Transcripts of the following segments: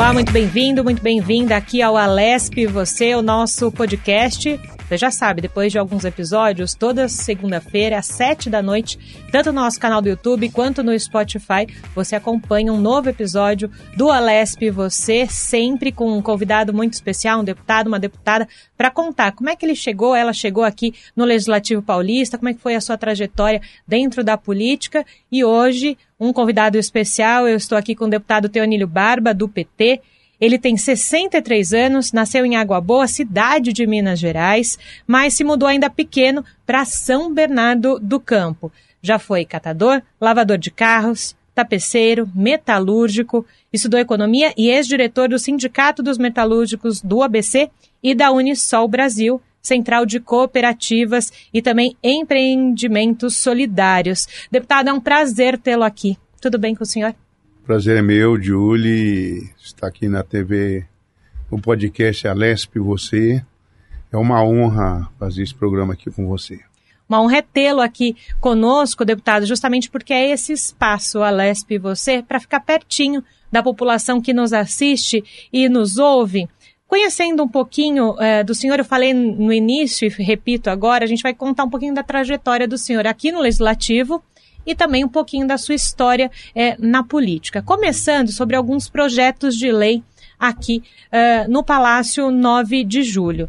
Olá, muito bem-vindo, muito bem-vinda aqui ao Alesp Você, o nosso podcast. Você já sabe, depois de alguns episódios, toda segunda-feira, às sete da noite, tanto no nosso canal do YouTube quanto no Spotify, você acompanha um novo episódio do Alesp Você, sempre com um convidado muito especial, um deputado, uma deputada, para contar como é que ele chegou, ela chegou aqui no Legislativo Paulista, como é que foi a sua trajetória dentro da política. E hoje, um convidado especial, eu estou aqui com o deputado Teonílio Barba, do PT. Ele tem 63 anos, nasceu em Água Boa, cidade de Minas Gerais, mas se mudou ainda pequeno para São Bernardo do Campo. Já foi catador, lavador de carros, tapeceiro, metalúrgico, estudou economia e ex-diretor do Sindicato dos Metalúrgicos do ABC e da Unisol Brasil, Central de Cooperativas e também Empreendimentos Solidários. Deputado, é um prazer tê-lo aqui. Tudo bem com o senhor? Prazer é meu, Julie, estar aqui na TV, no podcast Alesp Você. É uma honra fazer esse programa aqui com você. Uma honra é tê-lo aqui conosco, deputado, justamente porque é esse espaço, Alesp Você, para ficar pertinho da população que nos assiste e nos ouve. Conhecendo um pouquinho é, do senhor, eu falei no início e repito agora, a gente vai contar um pouquinho da trajetória do senhor aqui no Legislativo e também um pouquinho da sua história é, na política. Começando sobre alguns projetos de lei aqui é, no Palácio 9 de Julho.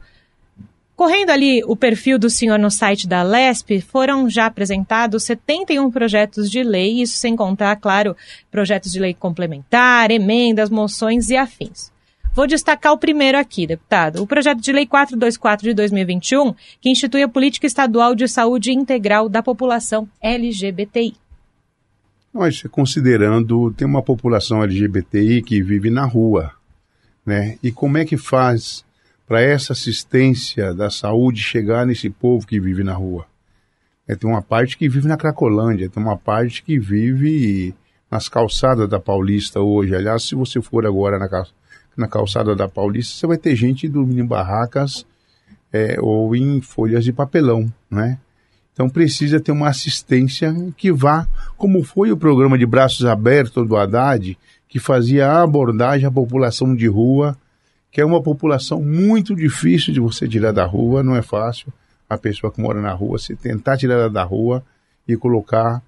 Correndo ali o perfil do senhor no site da LESP, foram já apresentados 71 projetos de lei, isso sem contar, claro, projetos de lei complementar, emendas, moções e afins. Vou destacar o primeiro aqui, deputado. O projeto de lei 424 de 2021, que institui a política estadual de saúde integral da população LGBTI. Nós, considerando, tem uma população LGBTI que vive na rua, né? E como é que faz para essa assistência da saúde chegar nesse povo que vive na rua? É, tem uma parte que vive na Cracolândia, tem uma parte que vive nas calçadas da Paulista hoje. Aliás, se você for agora na calçada na calçada da Paulista, você vai ter gente dormindo em barracas é, ou em folhas de papelão, né? Então precisa ter uma assistência que vá, como foi o programa de braços abertos do Haddad, que fazia a abordagem à população de rua, que é uma população muito difícil de você tirar da rua, não é fácil a pessoa que mora na rua, se tentar tirar da rua e colocar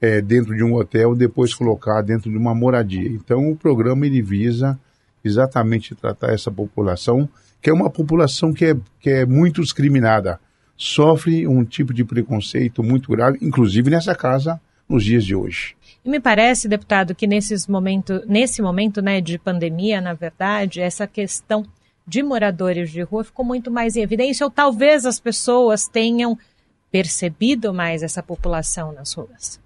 é, dentro de um hotel, depois colocar dentro de uma moradia. Então o programa ele visa exatamente tratar essa população, que é uma população que é, que é muito discriminada, sofre um tipo de preconceito muito grave, inclusive nessa casa, nos dias de hoje. E me parece, deputado, que nesses momento, nesse momento né, de pandemia, na verdade, essa questão de moradores de rua ficou muito mais em evidência, ou talvez as pessoas tenham percebido mais essa população nas ruas.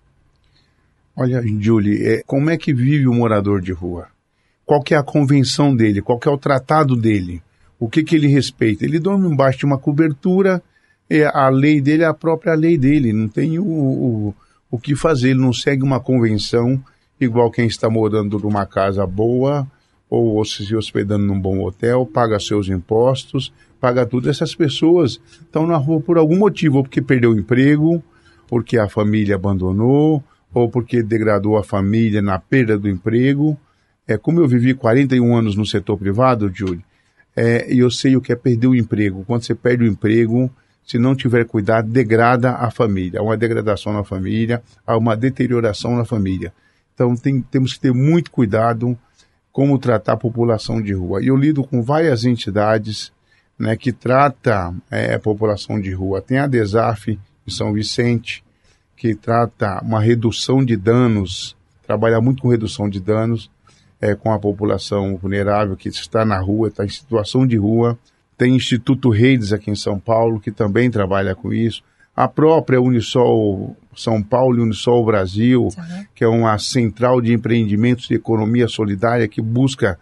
Olha, Julie, é, como é que vive o morador de rua? Qual que é a convenção dele, qual que é o tratado dele, o que que ele respeita. Ele dorme embaixo de uma cobertura, é, a lei dele é a própria lei dele, não tem o, o, o que fazer, ele não segue uma convenção igual quem está morando numa casa boa ou, se hospedando num bom hotel, paga seus impostos, paga tudo. Essas pessoas estão na rua por algum motivo, ou porque perdeu o emprego, porque a família abandonou, ou porque degradou a família na perda do emprego, é, como eu vivi 41 anos no setor privado, Júlio, é, eu sei o que é perder o emprego. Quando você perde o emprego, se não tiver cuidado, degrada a família. Há uma degradação na família, há uma deterioração na família. Então tem, temos que ter muito cuidado como tratar a população de rua. E eu lido com várias entidades né, que trata é, a população de rua. Tem a DESAF em São Vicente, que trata uma redução de danos, trabalha muito com redução de danos é, com a população vulnerável que está na rua, está em situação de rua. Tem Instituto Redes aqui em São Paulo, que também trabalha com isso. A própria Unisol São Paulo e Unisol Brasil, uhum. que é uma central de empreendimentos de economia solidária que busca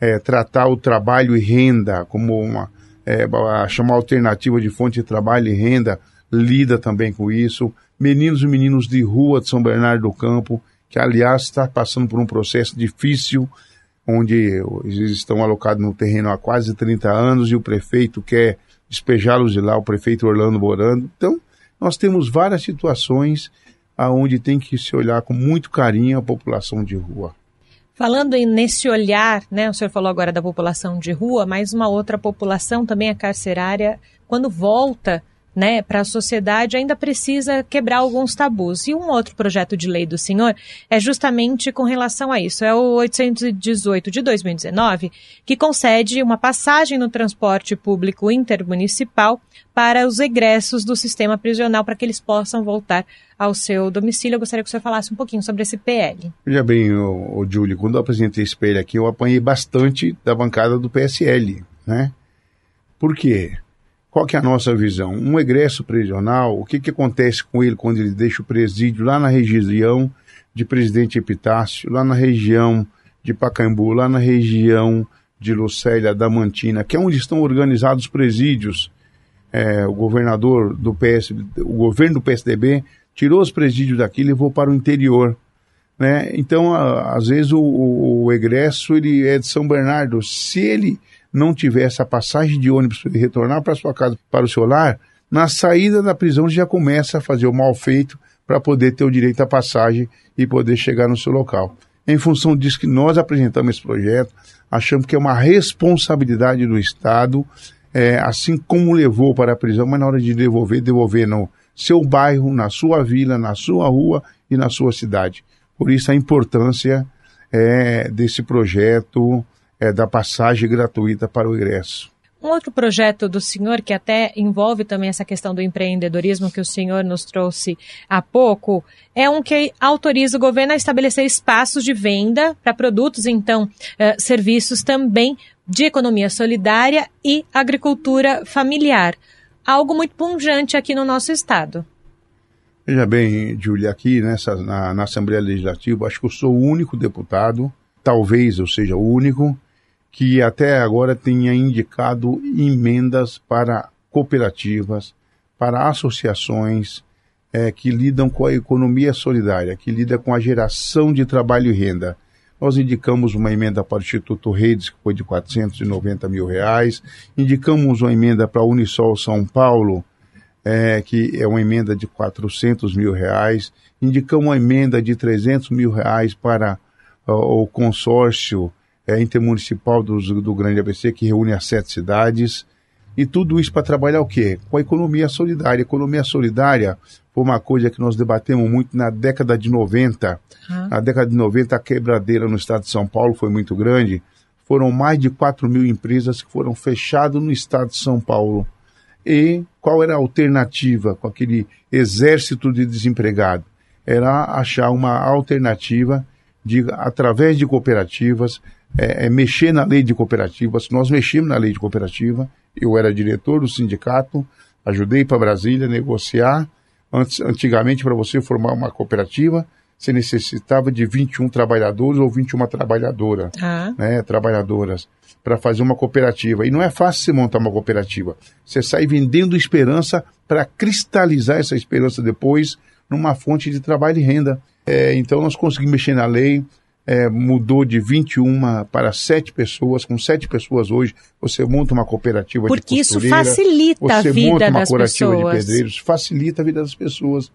é, tratar o trabalho e renda como uma, é, chamar alternativa de fonte de trabalho e renda, lida também com isso. Meninos e meninos de rua de São Bernardo do Campo, que aliás está passando por um processo difícil, onde eles estão alocados no terreno há quase 30 anos e o prefeito quer despejá-los de lá, o prefeito Orlando Morando. Então, nós temos várias situações aonde tem que se olhar com muito carinho a população de rua. Falando nesse olhar, né, o senhor falou agora da população de rua, mas uma outra população também a carcerária, quando volta né, para a sociedade ainda precisa quebrar alguns tabus. E um outro projeto de lei do senhor é justamente com relação a isso. É o 818 de 2019, que concede uma passagem no transporte público intermunicipal para os egressos do sistema prisional para que eles possam voltar ao seu domicílio. Eu gostaria que o senhor falasse um pouquinho sobre esse PL. Veja bem, o, Júlio, quando eu apresentei esse PL aqui, eu apanhei bastante da bancada do PSL, né? Por quê? Qual que é a nossa visão? Um egresso prisional, o que, que acontece com ele quando ele deixa o presídio lá na região de Presidente Epitácio, lá na região de Pacaembu, lá na região de Lucélia, Damantina, que é onde estão organizados os presídios. É, o governador do PS, o governo do PSDB tirou os presídios daqui e levou para o interior. Né? Então, a, às vezes, o, o, o egresso ele é de São Bernardo. Se ele não tiver essa passagem de ônibus para retornar para sua casa, para o seu lar, na saída da prisão já começa a fazer o mal feito para poder ter o direito à passagem e poder chegar no seu local. Em função disso que nós apresentamos esse projeto, achamos que é uma responsabilidade do Estado, é, assim como levou para a prisão, mas na hora de devolver, devolver no seu bairro, na sua vila, na sua rua e na sua cidade. Por isso a importância é, desse projeto é, da passagem gratuita para o ingresso. Um outro projeto do senhor, que até envolve também essa questão do empreendedorismo que o senhor nos trouxe há pouco, é um que autoriza o governo a estabelecer espaços de venda para produtos, então, eh, serviços também de economia solidária e agricultura familiar. Algo muito pungente aqui no nosso estado. Veja bem, Júlia, aqui nessa, na, na Assembleia Legislativa, acho que eu sou o único deputado, talvez eu seja o único, que até agora tenha indicado emendas para cooperativas, para associações é, que lidam com a economia solidária, que lidam com a geração de trabalho e renda. Nós indicamos uma emenda para o Instituto Redes, que foi de 490 mil reais, indicamos uma emenda para a Unisol São Paulo, é, que é uma emenda de 400 mil reais, indicamos uma emenda de 300 mil reais para uh, o consórcio é, intermunicipal do, do Grande ABC, que reúne as sete cidades. E tudo isso para trabalhar o quê? Com a economia solidária. A economia solidária foi uma coisa que nós debatemos muito na década de 90. Uhum. Na década de 90, a quebradeira no estado de São Paulo foi muito grande. Foram mais de 4 mil empresas que foram fechadas no estado de São Paulo. E qual era a alternativa com aquele exército de desempregado? Era achar uma alternativa de, através de cooperativas, é, é mexer na lei de cooperativas. Nós mexemos na lei de cooperativa. Eu era diretor do sindicato, ajudei para Brasília negociar. Antes, antigamente, para você formar uma cooperativa, você necessitava de 21 trabalhadores ou 21 trabalhadoras, ah. né, trabalhadoras, para fazer uma cooperativa. E não é fácil você montar uma cooperativa. Você sai vendendo esperança para cristalizar essa esperança depois numa fonte de trabalho e renda. É, então nós conseguimos mexer na lei, é, mudou de 21 para 7 pessoas, com 7 pessoas hoje, você monta uma cooperativa Porque de costureira. Porque isso facilita a vida das pessoas. Você monta uma cooperativa de pedreiros, facilita a vida das pessoas.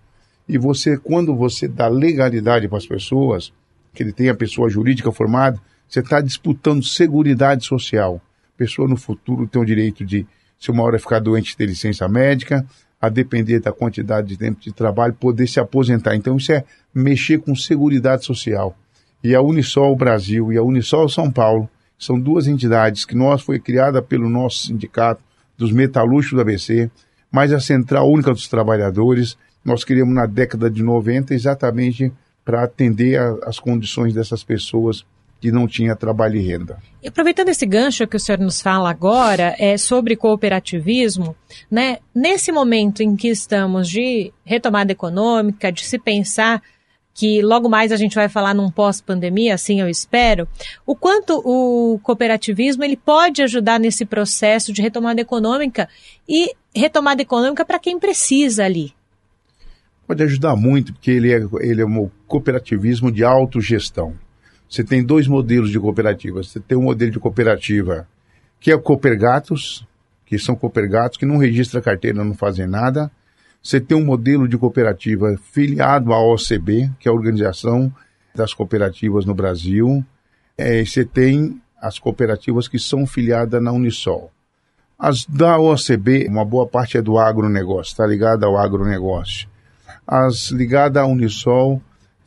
E você, quando você dá legalidade para as pessoas, que ele tem a pessoa jurídica formada, você está disputando seguridade social. A pessoa no futuro tem o direito de, se uma hora ficar doente, ter licença médica, a depender da quantidade de tempo de trabalho, poder se aposentar. Então isso é mexer com seguridade social e a Unisol Brasil e a Unisol São Paulo são duas entidades que nós foi criada pelo nosso sindicato dos metalúrgicos do ABC, mas a Central Única dos Trabalhadores nós criamos na década de 90 exatamente para atender as condições dessas pessoas que não tinha trabalho e renda. E aproveitando esse gancho que o senhor nos fala agora é sobre cooperativismo, né? Nesse momento em que estamos de retomada econômica, de se pensar que logo mais a gente vai falar num pós-pandemia, assim eu espero, o quanto o cooperativismo ele pode ajudar nesse processo de retomada econômica e retomada econômica para quem precisa ali. Pode ajudar muito, porque ele é, ele é um cooperativismo de autogestão. Você tem dois modelos de cooperativa. Você tem um modelo de cooperativa que é o Coopergatos, que são Coopergatos que não registra carteira, não fazem nada, você tem um modelo de cooperativa filiado à OCB, que é a Organização das Cooperativas no Brasil, é, você tem as cooperativas que são filiadas na Unisol. As da OCB, uma boa parte é do agronegócio, está ligada ao agronegócio. As ligadas à Unisol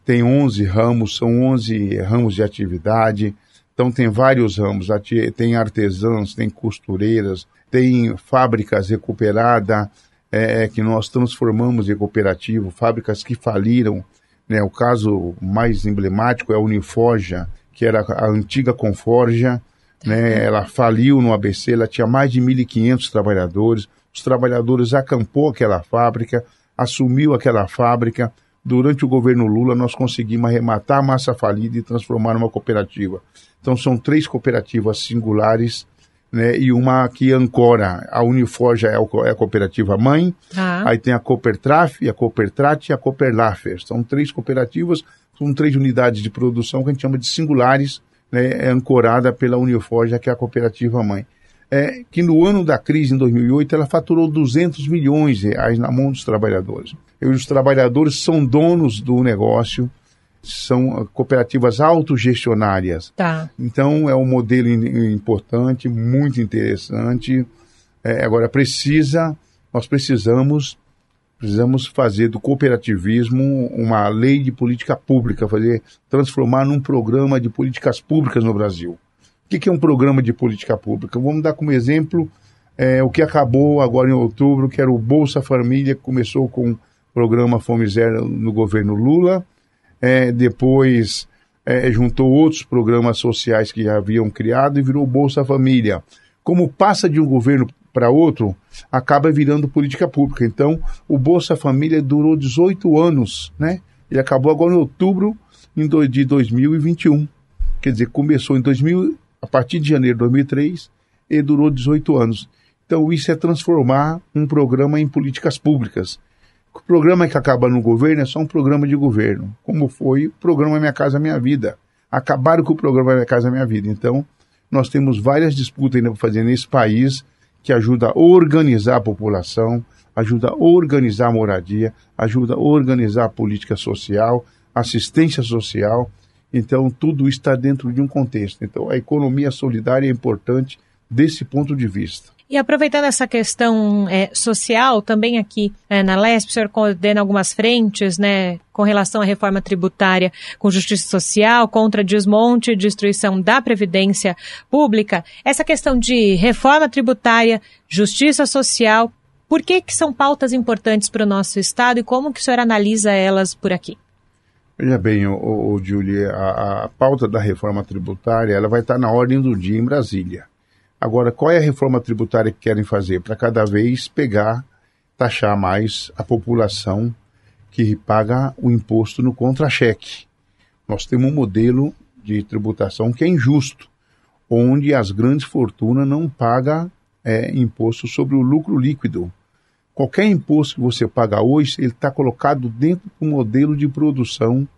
tem 11 ramos, são 11 ramos de atividade, então tem vários ramos, tem artesãos, tem costureiras, tem fábricas recuperadas, é, que nós transformamos em cooperativo, fábricas que faliram, né, o caso mais emblemático é a Uniforja, que era a antiga Conforja, né, ela faliu no ABC, ela tinha mais de 1.500 trabalhadores, os trabalhadores acampou aquela fábrica, assumiu aquela fábrica, durante o governo Lula nós conseguimos arrematar a massa falida e transformar numa cooperativa. Então são três cooperativas singulares né, e uma que ancora, a Uniforja é, é a cooperativa mãe, ah. aí tem a Coopertraf, a Coopertrat e a Cooperlafer. São três cooperativas, são três unidades de produção que a gente chama de singulares, né, é ancorada pela Uniforja, que é a cooperativa mãe. É, que no ano da crise, em 2008, ela faturou 200 milhões de reais na mão dos trabalhadores. E os trabalhadores são donos do negócio, são cooperativas autogestionárias. Tá. Então é um modelo importante, muito interessante. É, agora precisa, nós precisamos, precisamos fazer do cooperativismo uma lei de política pública, fazer transformar num programa de políticas públicas no Brasil. O que, que é um programa de política pública? Vamos dar como exemplo é, o que acabou agora em outubro, que era o Bolsa Família, que começou com o programa Fome Zero no governo Lula é, depois é, juntou outros programas sociais que já haviam criado e virou Bolsa Família. Como passa de um governo para outro, acaba virando política pública. Então, o Bolsa Família durou 18 anos, né? Ele acabou agora em outubro de 2021. Quer dizer, começou em 2000, a partir de janeiro de 2003 e durou 18 anos. Então, isso é transformar um programa em políticas públicas. O programa que acaba no governo é só um programa de governo, como foi o programa Minha Casa Minha Vida. Acabaram com o programa Minha Casa Minha Vida. Então, nós temos várias disputas ainda para fazer nesse país que ajuda a organizar a população, ajuda a organizar a moradia, ajuda a organizar a política social, assistência social. Então, tudo está dentro de um contexto. Então, a economia solidária é importante desse ponto de vista. E aproveitando essa questão é, social, também aqui é, na LESP, o senhor coordena algumas frentes, né, com relação à reforma tributária com justiça social, contra desmonte e destruição da Previdência Pública. Essa questão de reforma tributária, justiça social, por que, que são pautas importantes para o nosso Estado e como que o senhor analisa elas por aqui? Veja bem, o, o Julie, a, a pauta da reforma tributária ela vai estar na ordem do dia em Brasília. Agora, qual é a reforma tributária que querem fazer? Para cada vez pegar, taxar mais a população que paga o imposto no contra-cheque. Nós temos um modelo de tributação que é injusto, onde as grandes fortunas não pagam é, imposto sobre o lucro líquido. Qualquer imposto que você paga hoje, ele está colocado dentro do modelo de produção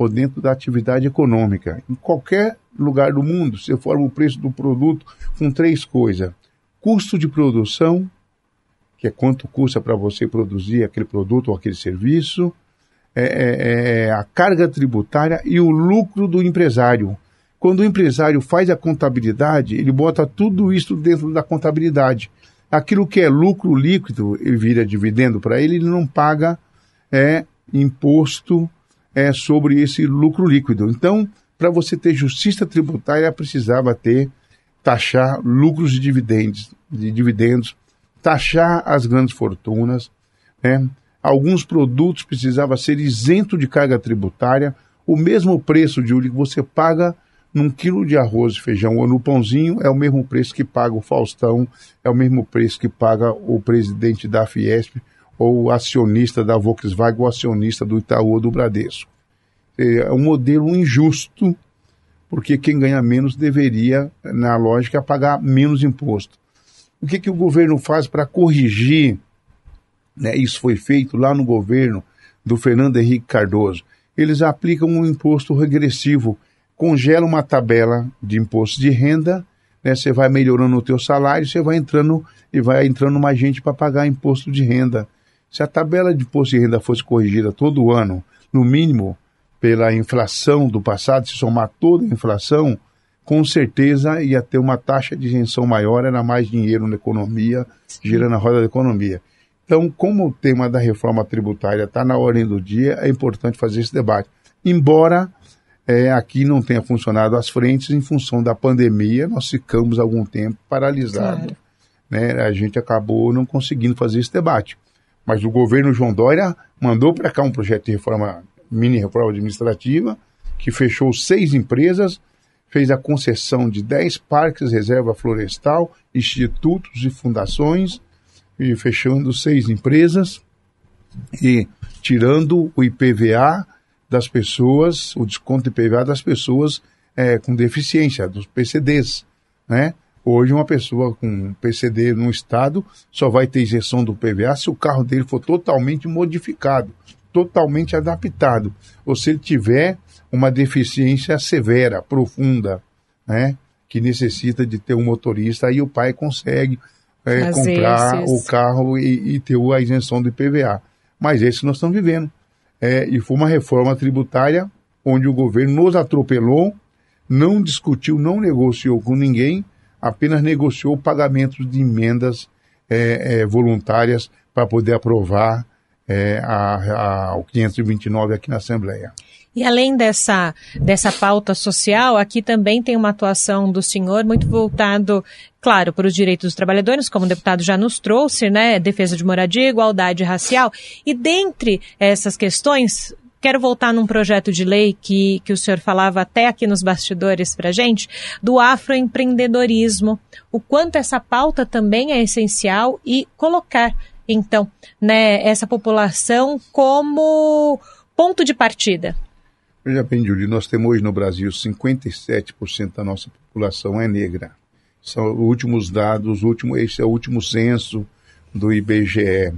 ou dentro da atividade econômica. Em qualquer lugar do mundo, você forma o preço do produto com três coisas: custo de produção, que é quanto custa para você produzir aquele produto ou aquele serviço, é, é, é a carga tributária e o lucro do empresário. Quando o empresário faz a contabilidade, ele bota tudo isso dentro da contabilidade. Aquilo que é lucro líquido, ele vira dividendo para ele, ele não paga é, imposto é, sobre esse lucro líquido. Então, para você ter justiça tributária, precisava ter taxar lucros de dividendos, de dividendos taxar as grandes fortunas. Né? Alguns produtos precisavam ser isento de carga tributária. O mesmo preço de que você paga num quilo de arroz e feijão ou no pãozinho é o mesmo preço que paga o Faustão, é o mesmo preço que paga o presidente da Fiesp ou acionista da Volkswagen ou acionista do Itaú ou do Bradesco. É um modelo injusto, porque quem ganha menos deveria, na lógica, pagar menos imposto. O que, que o governo faz para corrigir? Né, isso foi feito lá no governo do Fernando Henrique Cardoso. Eles aplicam um imposto regressivo, congela uma tabela de imposto de renda, né, você vai melhorando o teu salário, você vai entrando e vai entrando mais gente para pagar imposto de renda. Se a tabela de imposto de renda fosse corrigida todo ano, no mínimo, pela inflação do passado, se somar toda a inflação, com certeza ia ter uma taxa de isenção maior, era mais dinheiro na economia, girando a roda da economia. Então, como o tema da reforma tributária está na ordem do dia, é importante fazer esse debate. Embora é, aqui não tenha funcionado as frentes em função da pandemia, nós ficamos algum tempo paralisados. Claro. Né? A gente acabou não conseguindo fazer esse debate. Mas o governo João Dória mandou para cá um projeto de reforma, mini reforma administrativa, que fechou seis empresas, fez a concessão de dez parques reserva florestal, institutos e fundações, e fechando seis empresas e tirando o IPVA das pessoas, o desconto de IPVA das pessoas é, com deficiência, dos PCDs, né? Hoje uma pessoa com PCD no estado só vai ter isenção do PVA se o carro dele for totalmente modificado, totalmente adaptado, ou se ele tiver uma deficiência severa, profunda, né? Que necessita de ter um motorista, aí o pai consegue é, comprar esses... o carro e, e, ter a isenção do IPVA. Mas esse nós estamos vivendo. É, e foi uma reforma tributária onde o governo nos atropelou, não discutiu, não negociou com ninguém, apenas negociou pagamentos de emendas é, é voluntárias para poder aprovar é, a, a, o 529 aqui na Assembleia. E além dessa, dessa pauta social, aqui também tem uma atuação do senhor muito voltado, claro, para os direitos dos trabalhadores, como o deputado já nos trouxe, né? Defesa de moradia, igualdade racial. E dentre essas questões, quero voltar num projeto de lei que, que o senhor falava até aqui nos bastidores para gente, do afroempreendedorismo, o quanto essa pauta também é essencial e colocar, então, né, essa população como ponto de partida Veja bem, Júlio, nós temos hoje no Brasil 57% da nossa população é negra. São os últimos dados, último, esse é o último censo do IBGE.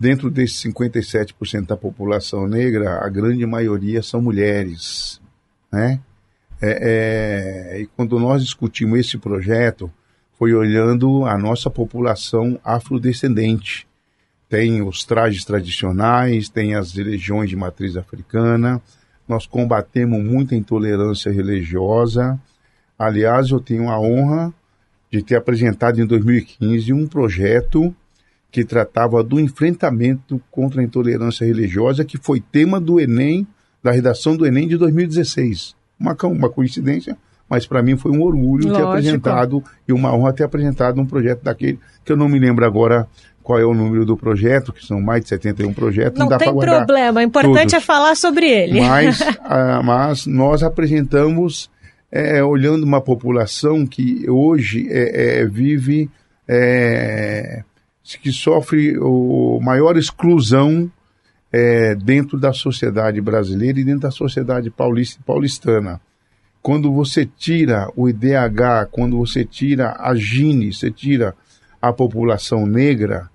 Dentro desses 57% da população negra, a grande maioria são mulheres. Né? É, é, e quando nós discutimos esse projeto, foi olhando a nossa população afrodescendente. Tem os trajes tradicionais, tem as religiões de matriz africana, nós combatemos muita intolerância religiosa. Aliás, eu tenho a honra de ter apresentado em 2015 um projeto que tratava do enfrentamento contra a intolerância religiosa, que foi tema do Enem, da redação do Enem de 2016. Uma, uma coincidência, mas para mim foi um orgulho Lógico. ter apresentado e uma honra ter apresentado um projeto daquele, que eu não me lembro agora qual é o número do projeto, que são mais de 71 projetos. Não, não tem problema, o importante todos. é falar sobre ele. Mas, ah, mas nós apresentamos, é, olhando uma população que hoje é, é, vive, é, que sofre o maior exclusão é, dentro da sociedade brasileira e dentro da sociedade paulista, paulistana. Quando você tira o IDH, quando você tira a Gini, você tira a população negra,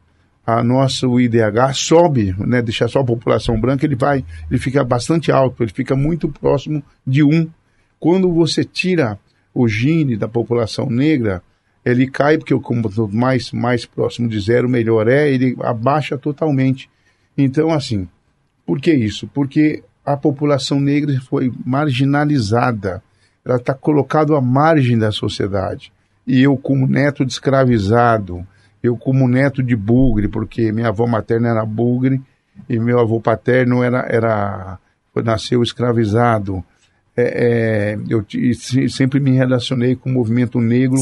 a nosso IDH sobe, né, deixar só a população branca, ele vai, ele fica bastante alto, ele fica muito próximo de 1. Quando você tira o Gini da população negra, ele cai, porque como mais, mais próximo de zero, melhor é, ele abaixa totalmente. Então, assim, por que isso? Porque a população negra foi marginalizada, ela está colocada à margem da sociedade. E eu, como neto de escravizado, eu como neto de bugre, porque minha avó materna era bugre e meu avô paterno era, era nasceu escravizado. É, é, eu sempre me relacionei com o movimento negro.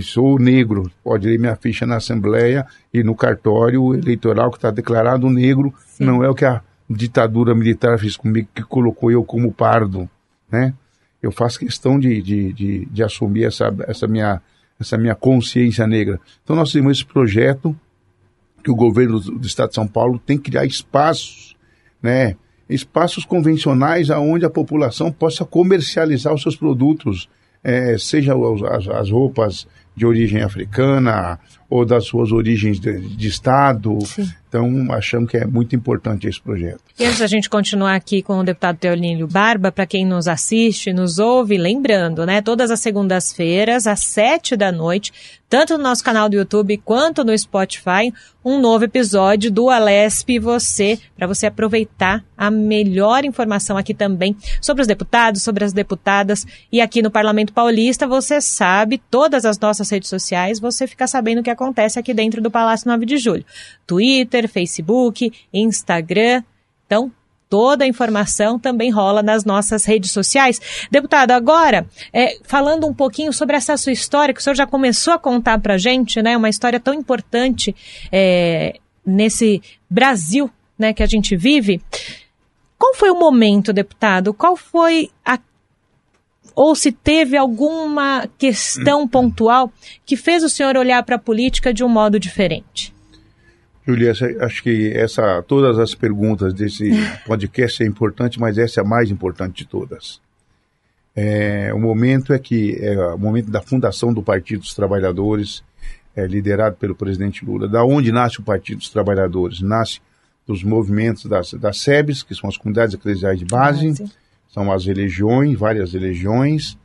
Sou negro. Pode ler minha ficha na Assembleia e no cartório eleitoral que está declarado negro. Sim. Não é o que a ditadura militar fez comigo, que colocou eu como pardo. Né? Eu faço questão de, de, de, de assumir essa, essa minha essa minha consciência negra. Então nós temos esse projeto que o governo do Estado de São Paulo tem que criar espaços, né, espaços convencionais aonde a população possa comercializar os seus produtos, é, seja as, as roupas de origem africana, ou das suas origens de, de Estado. Sim. Então, achamos que é muito importante esse projeto. E antes da gente continuar aqui com o deputado Teolínio Barba, para quem nos assiste, nos ouve, lembrando, né, todas as segundas-feiras, às sete da noite, tanto no nosso canal do YouTube quanto no Spotify, um novo episódio do Alesp Você, para você aproveitar a melhor informação aqui também sobre os deputados, sobre as deputadas. E aqui no Parlamento Paulista, você sabe, todas as nossas redes sociais, você fica sabendo o que acontece aqui dentro do Palácio 9 de Julho. Twitter, Facebook, Instagram. Então, toda a informação também rola nas nossas redes sociais. Deputado, agora, é, falando um pouquinho sobre essa sua história, que o senhor já começou a contar para gente, né? Uma história tão importante é, nesse Brasil né, que a gente vive. Qual foi o momento, deputado? Qual foi a ou se teve alguma questão pontual que fez o senhor olhar para a política de um modo diferente? Julia, acho que essa, todas as perguntas desse podcast é importante, mas essa é a mais importante de todas. É, o momento é que é o momento da fundação do Partido dos Trabalhadores, é, liderado pelo presidente Lula. Da onde nasce o Partido dos Trabalhadores? Nasce dos movimentos das, das SEBs, que são as comunidades eclesiais de base, ah, são as religiões, várias religiões,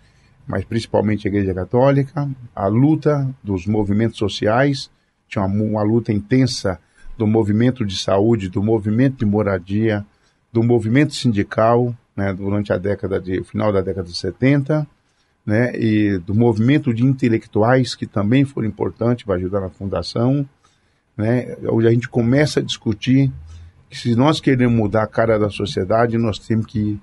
mas principalmente a Igreja Católica, a luta dos movimentos sociais, tinha uma, uma luta intensa do movimento de saúde, do movimento de moradia, do movimento sindical, né, durante a década de final da década de 70, né, e do movimento de intelectuais que também foram importantes para ajudar na fundação, né, onde a gente começa a discutir que se nós queremos mudar a cara da sociedade, nós temos que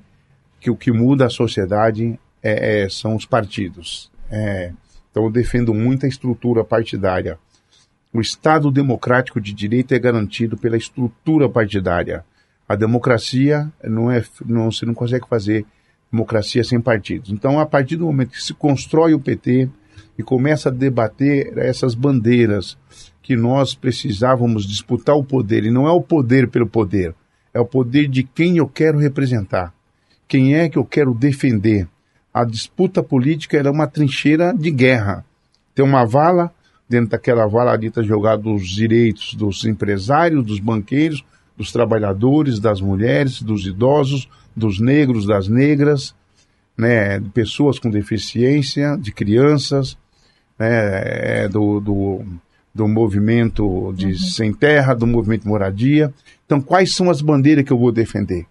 que o que muda a sociedade é, é, são os partidos. É, então eu defendo a estrutura partidária o Estado democrático de direito é garantido pela estrutura partidária. A democracia não é, não, você não consegue fazer democracia sem partidos. Então, a partir do momento que se constrói o PT e começa a debater essas bandeiras que nós precisávamos disputar o poder, e não é o poder pelo poder, é o poder de quem eu quero representar, quem é que eu quero defender. A disputa política era uma trincheira de guerra. Tem uma vala, dentro daquela valadita jogada os direitos dos empresários, dos banqueiros, dos trabalhadores, das mulheres, dos idosos, dos negros, das negras, né, de pessoas com deficiência, de crianças, né, é, do, do, do movimento de uhum. sem terra, do movimento moradia. Então, quais são as bandeiras que eu vou defender?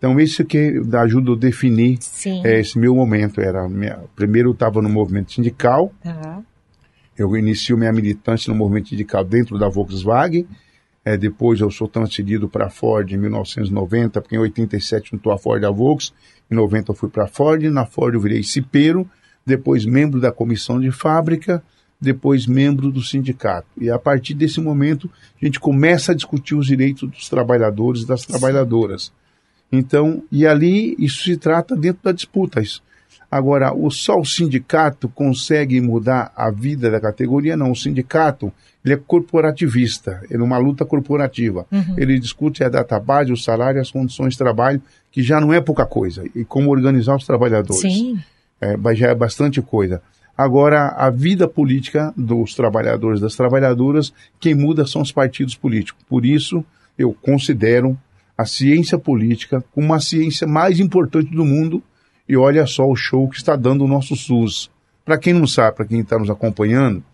Então, isso que ajuda a definir é, esse meu momento. Era minha, primeiro eu estava no movimento sindical, uhum. Eu inicio minha militância no movimento sindical dentro da Volkswagen. É, depois eu sou transferido para a Ford em 1990, porque em 87 juntou a Ford a Volks. Em 90 eu fui para a Ford. Na Ford eu virei cipeiro, depois membro da comissão de fábrica, depois membro do sindicato. E a partir desse momento a gente começa a discutir os direitos dos trabalhadores e das trabalhadoras. Então, e ali isso se trata dentro da disputa. Isso, Agora, o, só o sindicato consegue mudar a vida da categoria? Não, o sindicato ele é corporativista, ele é uma luta corporativa. Uhum. Ele discute a database, o salário, as condições de trabalho, que já não é pouca coisa, e como organizar os trabalhadores. Sim. É, já é bastante coisa. Agora, a vida política dos trabalhadores, das trabalhadoras, quem muda são os partidos políticos. Por isso, eu considero a ciência política como ciência mais importante do mundo e olha só o show que está dando o nosso SUS. Para quem não sabe, para quem está nos acompanhando,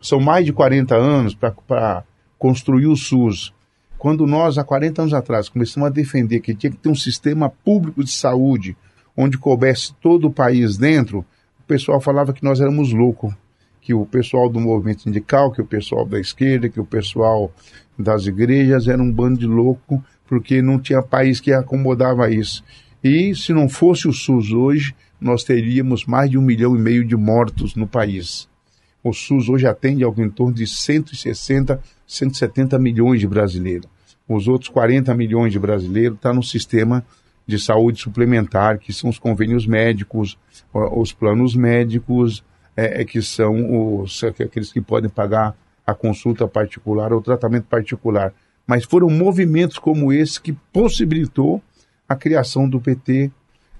são mais de 40 anos para construir o SUS. Quando nós, há 40 anos atrás, começamos a defender que tinha que ter um sistema público de saúde onde coubesse todo o país dentro, o pessoal falava que nós éramos loucos, que o pessoal do movimento sindical, que o pessoal da esquerda, que o pessoal das igrejas era um bando de louco, porque não tinha país que acomodava isso. E se não fosse o SUS hoje, nós teríamos mais de um milhão e meio de mortos no país. O SUS hoje atende algo em torno de 160, 170 milhões de brasileiros. Os outros 40 milhões de brasileiros estão tá no sistema de saúde suplementar, que são os convênios médicos, os planos médicos, é, é, que são os, aqueles que podem pagar a consulta particular ou tratamento particular. Mas foram movimentos como esse que possibilitou a criação do PT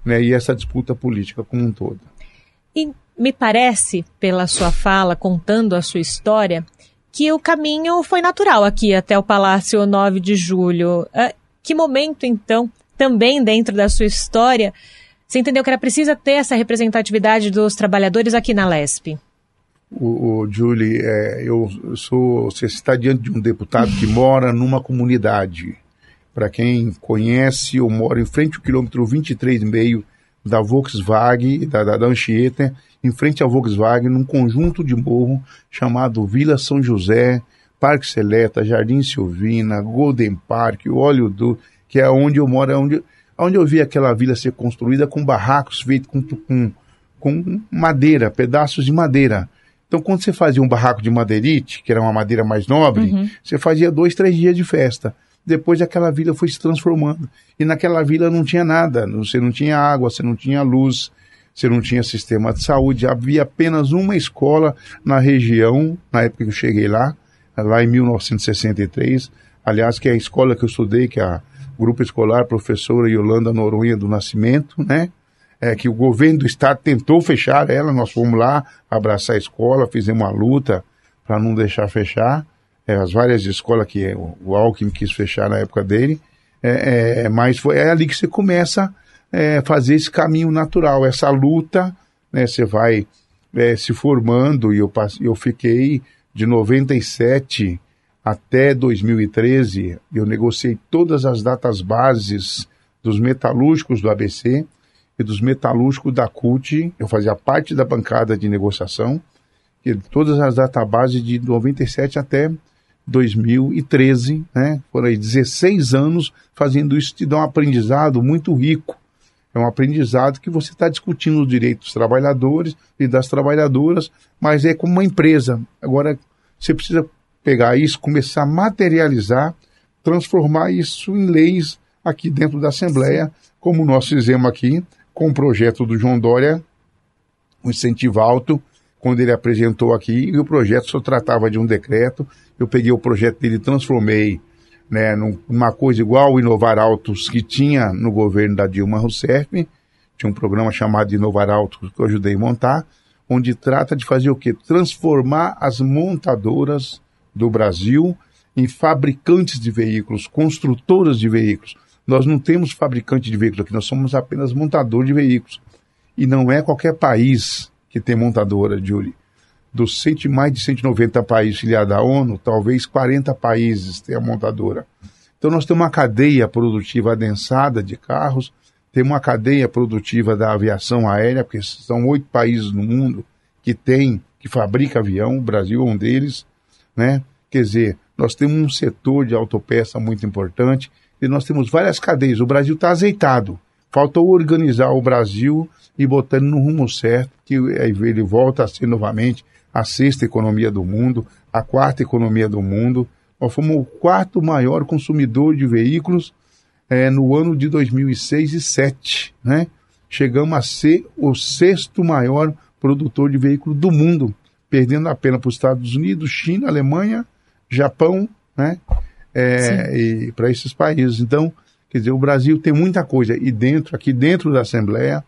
né, e essa disputa política como um todo. E me parece, pela sua fala, contando a sua história, que o caminho foi natural aqui até o Palácio 9 de Julho. Uh, que momento, então, também dentro da sua história, você entendeu que era preciso ter essa representatividade dos trabalhadores aqui na LESP? O, o Julie, é, eu sou. Você está diante de um deputado que mora numa comunidade. Para quem conhece, eu moro em frente ao quilômetro 23,5 da Volkswagen, da, da, da Anchieta, em frente à Volkswagen, num conjunto de morro chamado Vila São José, Parque Seleta, Jardim Silvina, Golden Park, Óleo do, que é onde eu moro, é onde, onde eu vi aquela vila ser construída com barracos feitos com, com, com madeira, pedaços de madeira. Então, quando você fazia um barraco de madeirite, que era uma madeira mais nobre, uhum. você fazia dois, três dias de festa. Depois aquela vila foi se transformando. E naquela vila não tinha nada. Você não tinha água, você não tinha luz, você não tinha sistema de saúde. Havia apenas uma escola na região, na época que eu cheguei lá, lá em 1963. Aliás, que é a escola que eu estudei, que é a Grupo Escolar Professora Yolanda Noronha do Nascimento, né? É, que o governo do estado tentou fechar ela, nós fomos lá abraçar a escola, fizemos uma luta para não deixar fechar. É, as várias escolas que o Alckmin quis fechar na época dele, é, é, mas foi, é ali que você começa a é, fazer esse caminho natural, essa luta, né, você vai é, se formando, e eu, eu fiquei de 97 até 2013, eu negociei todas as datas bases dos metalúrgicos do ABC e dos metalúrgicos da CUT, eu fazia parte da bancada de negociação, e todas as databases de 97 até 2013, né? Foram aí 16 anos fazendo isso, te dá um aprendizado muito rico. É um aprendizado que você está discutindo os direitos dos trabalhadores e das trabalhadoras, mas é como uma empresa. Agora, você precisa pegar isso, começar a materializar, transformar isso em leis aqui dentro da Assembleia, como nós fizemos aqui com o projeto do João Dória, o incentivo alto, quando ele apresentou aqui, e o projeto só tratava de um decreto. Eu peguei o projeto dele e transformei né, numa coisa igual o Inovar Autos que tinha no governo da Dilma Rousseff. Tinha um programa chamado Inovar Autos que eu ajudei a montar, onde trata de fazer o quê? Transformar as montadoras do Brasil em fabricantes de veículos, construtoras de veículos. Nós não temos fabricante de veículos aqui, nós somos apenas montador de veículos. E não é qualquer país que tem montadora, Julie. Dos cento, mais de 190 países filiados à ONU, talvez 40 países tenham montadora. Então nós temos uma cadeia produtiva adensada de carros, temos uma cadeia produtiva da aviação aérea, porque são oito países no mundo que tem, que fabrica avião, o Brasil é um deles, né? Quer dizer, nós temos um setor de autopeça muito importante nós temos várias cadeias. O Brasil está azeitado. Faltou organizar o Brasil e botando no rumo certo, que ele volta a ser novamente a sexta economia do mundo, a quarta economia do mundo. Nós fomos o quarto maior consumidor de veículos é, no ano de 2006 e 2007, né? Chegamos a ser o sexto maior produtor de veículos do mundo, perdendo apenas para os Estados Unidos, China, Alemanha, Japão, né? É, e para esses países. Então, quer dizer, o Brasil tem muita coisa e dentro, aqui dentro da Assembleia,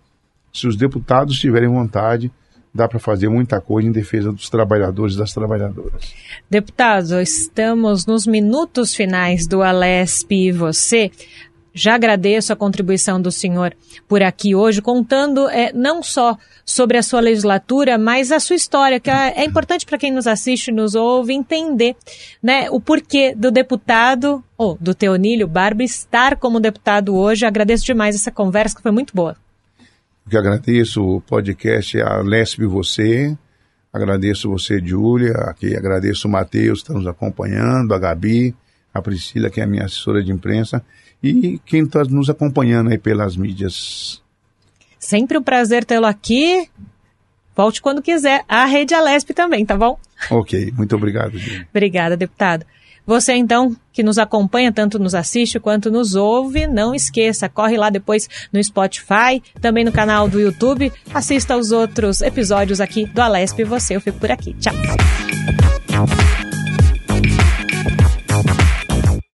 se os deputados tiverem vontade, dá para fazer muita coisa em defesa dos trabalhadores e das trabalhadoras. Deputado, estamos nos minutos finais do Alesp e você. Já agradeço a contribuição do senhor por aqui hoje, contando é, não só sobre a sua legislatura, mas a sua história, que é, é importante para quem nos assiste e nos ouve entender né, o porquê do deputado, ou do Teonílio Barba, estar como deputado hoje. Agradeço demais essa conversa, que foi muito boa. Que agradeço o podcast A Lesp Você, agradeço você, Júlia, aqui. Agradeço o Matheus, que está nos acompanhando, a Gabi, a Priscila, que é a minha assessora de imprensa, e quem está nos acompanhando aí pelas mídias. Sempre um prazer tê-lo aqui. Volte quando quiser. A Rede Alesp também, tá bom? Ok, muito obrigado. Obrigada, deputado. Você então que nos acompanha, tanto nos assiste quanto nos ouve, não esqueça, corre lá depois no Spotify, também no canal do YouTube, assista aos outros episódios aqui do Alesp e você. Eu fico por aqui. Tchau.